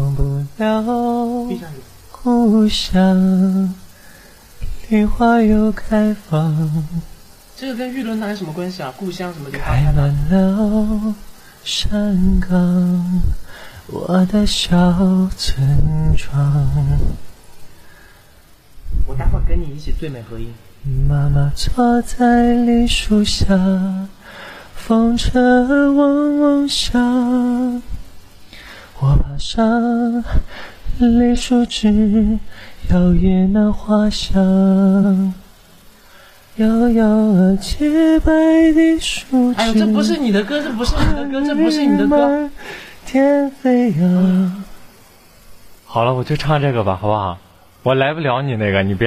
忘不了。故乡，梨花又开放，这个跟玉轮潭有什么关系啊？故乡什么梨花开？满了山岗，我的小村庄。我待会跟你一起最美合影。妈妈坐在梨树下，风车嗡嗡响。上梨树枝，摇曳那花香。摇摇洁白的树枝。哎呦，这不是你的歌，这不是你的歌，这不是你的歌。。天飞扬。好了，我就唱这个吧，好不好？我来不了你那个，你别。